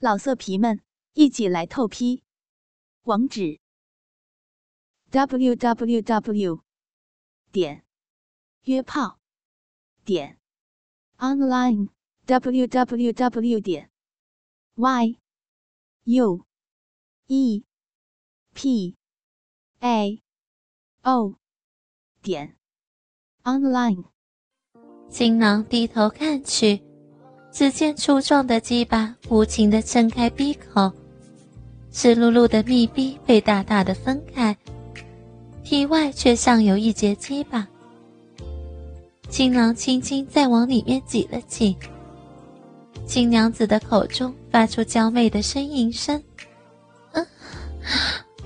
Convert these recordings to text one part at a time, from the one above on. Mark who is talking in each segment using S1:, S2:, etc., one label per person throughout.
S1: 老色皮们，一起来透批！网址：w w w 点约炮点 online w w w 点 y u e p a o 点 online。
S2: 新郎低头看去。只见粗壮的鸡巴无情地撑开闭口，湿漉漉的密闭被大大的分开，体外却像有一截鸡巴。新郎轻轻再往里面挤了挤，新娘子的口中发出娇媚的呻吟声：“嗯，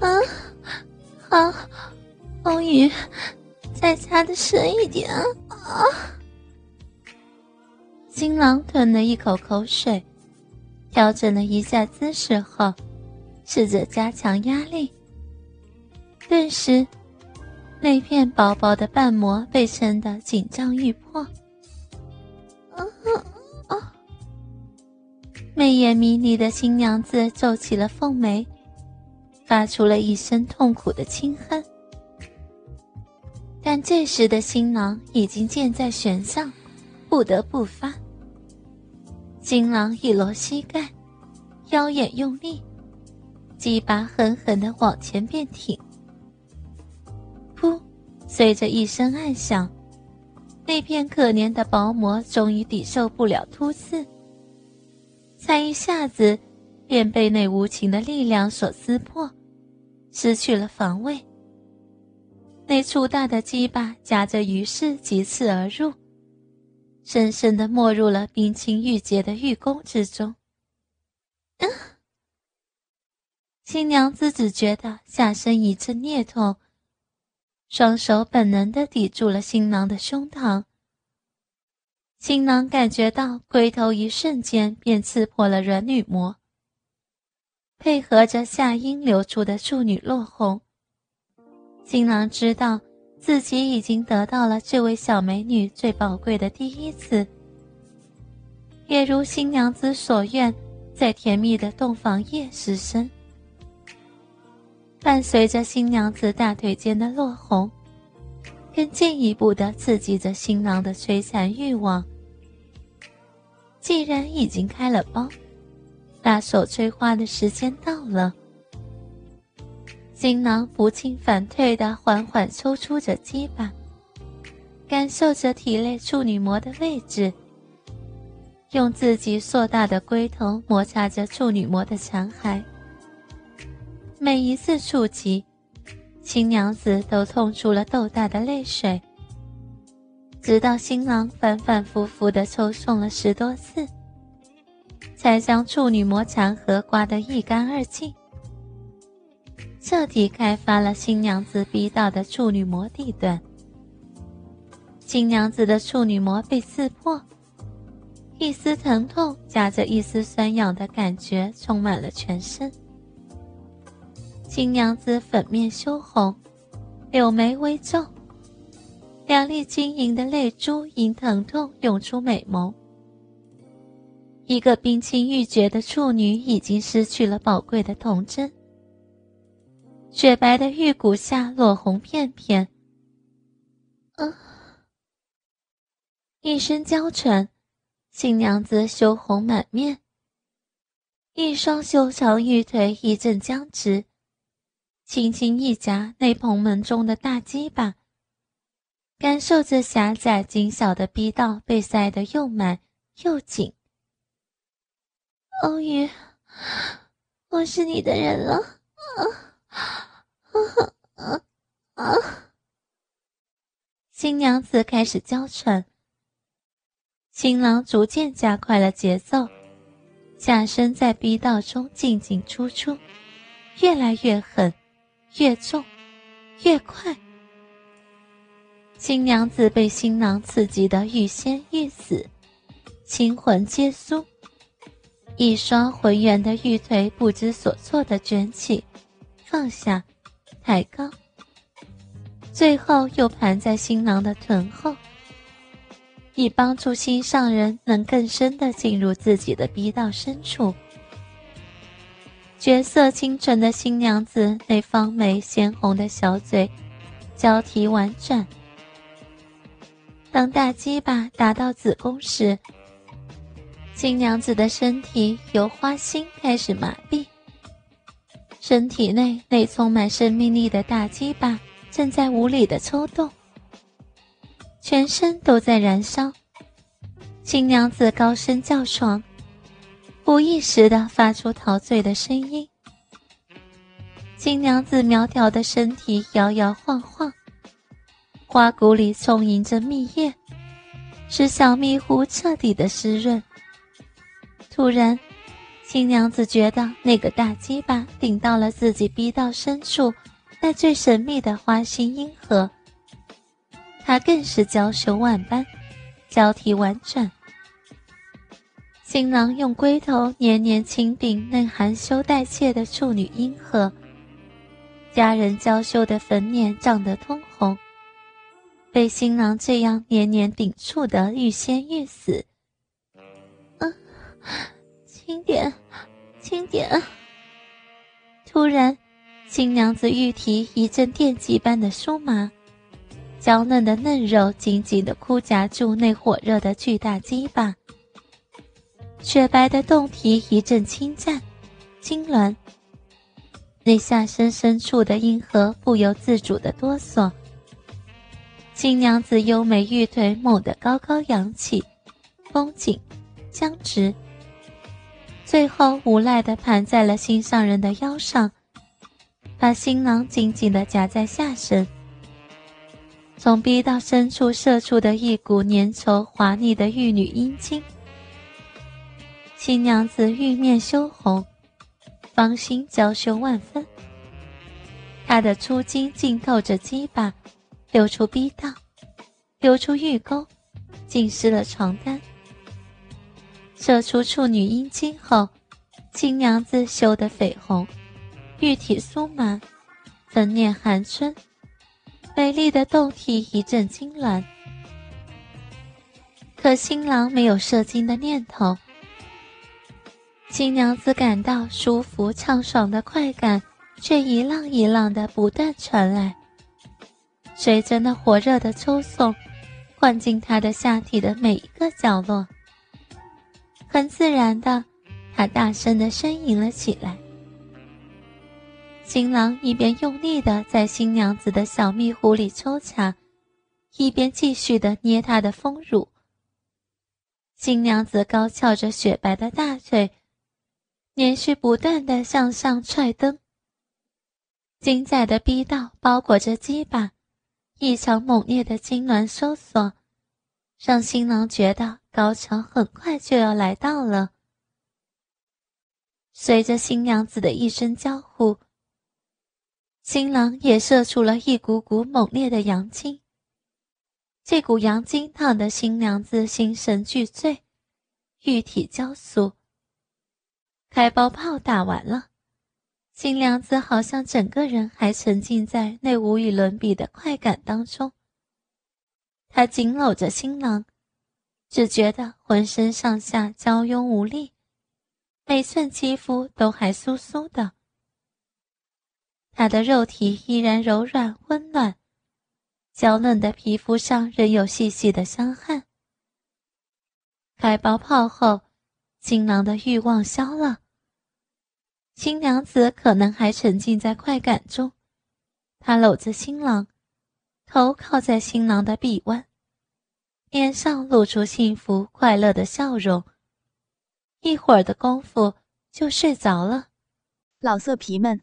S2: 嗯，好，欧宇，再加的深一点啊！”新郎吞了一口口水，调整了一下姿势后，试着加强压力。顿时，那片薄薄的瓣膜被撑得紧张欲破。啊啊！媚眼迷离的新娘子皱起了凤眉，发出了一声痛苦的轻哼。但这时的新郎已经箭在弦上，不得不发。新郎一落膝盖，腰眼用力，鸡巴狠狠的往前变挺。噗！随着一声暗响，那片可怜的薄膜终于抵受不了突刺，才一下子便被那无情的力量所撕破，失去了防卫。那粗大的鸡巴夹着鱼势急刺而入。深深的没入了冰清玉洁的玉宫之中。新娘子只觉得下身一阵孽痛，双手本能的抵住了新郎的胸膛。新郎感觉到龟头一瞬间便刺破了软女膜，配合着下阴流出的处女落红，新郎知道。自己已经得到了这位小美女最宝贵的第一次，也如新娘子所愿，在甜蜜的洞房夜失身。伴随着新娘子大腿间的落红，更进一步的刺激着新郎的摧残欲望。既然已经开了包，那手吹花的时间到了。新郎不进反退的缓缓抽出着鸡巴，感受着体内处女膜的位置，用自己硕大的龟头摩擦着处女膜的残骸。每一次触及，新娘子都痛出了豆大的泪水。直到新郎反反复复的抽送了十多次，才将处女膜残核刮得一干二净。彻底开发了新娘子逼到的处女膜地段。新娘子的处女膜被刺破，一丝疼痛夹着一丝酸痒的感觉充满了全身。新娘子粉面羞红，柳眉微皱，两粒晶莹的泪珠因疼痛涌出美眸。一个冰清玉洁的处女已经失去了宝贵的童真。雪白的玉骨下落红片片。啊！一声娇喘，新娘子羞红满面，一双修长玉腿一阵僵直，轻轻一夹那蓬门中的大鸡巴，感受着狭窄紧小的逼道被塞得又满又紧。欧宇，我是你的人了。啊啊啊！新娘子开始娇喘，新郎逐渐加快了节奏，下身在逼道中进进出出，越来越狠，越重，越快。新娘子被新郎刺激的欲仙欲死，心魂皆酥，一双浑圆的玉腿不知所措的卷起，放下。抬高，最后又盘在新郎的臀后，以帮助心上人能更深的进入自己的逼道深处，绝色清纯的新娘子那方美鲜红的小嘴交替婉转。当大鸡巴达到子宫时，新娘子的身体由花心开始麻痹，身体内那充满生命力的大鸡巴正在无理的抽动，全身都在燃烧。新娘子高声叫床，无意识的发出陶醉的声音。新娘子苗条的身体摇摇晃晃。花骨里充盈着蜜液，使小蜜壶彻底的湿润。突然，新娘子觉得那个大鸡巴顶到了自己逼到深处那最神秘的花心阴核，她更是娇羞万般，交替婉转。新郎用龟头年年轻顶那含羞带怯的处女阴核，佳人娇羞的粉脸涨得通红。被新郎这样年年顶触的欲仙欲死，嗯，轻点，轻点。突然，新娘子玉体一阵电击般的酥麻，娇嫩的嫩肉紧紧的箍夹住那火热的巨大鸡巴，雪白的胴体一阵轻颤、痉挛，那下身深处的阴核不由自主的哆嗦。新娘子优美玉腿猛地高高扬起，绷紧，僵直，最后无奈地盘在了心上人的腰上，把新郎紧紧地夹在下身。从逼到深处射出的一股粘稠滑腻的玉女阴茎。新娘子玉面羞红，芳心娇羞万分。她的粗茎浸透着鸡巴。流出逼道，流出玉沟，浸湿了床单。射出处女阴茎后，新娘子羞得绯红，玉体酥麻，粉脸含春，美丽的胴体一阵痉挛。可新郎没有射精的念头，新娘子感到舒服畅爽的快感，却一浪一浪的不断传来。随着那火热的抽送，灌进她的下体的每一个角落。很自然的，她大声的呻吟了起来。新郎一边用力的在新娘子的小蜜壶里抽插，一边继续的捏她的丰乳。新娘子高翘着雪白的大腿，连续不断的向上踹蹬。精彩的逼道包裹着鸡巴。异常猛烈的痉挛收缩，让新郎觉得高潮很快就要来到了。随着新娘子的一声娇呼，新郎也射出了一股股猛烈的阳精。这股阳精烫得新娘子心神俱醉，玉体娇酥。开包炮打完了。新娘子好像整个人还沉浸在那无与伦比的快感当中。她紧搂着新郎，只觉得浑身上下娇慵无力，每寸肌肤都还酥酥的。她的肉体依然柔软温暖，娇嫩的皮肤上仍有细细的香汗。开包炮后，新郎的欲望消了。新娘子可能还沉浸在快感中，她搂着新郎，头靠在新郎的臂弯，脸上露出幸福快乐的笑容。一会儿的功夫就睡着了。
S1: 老色皮们，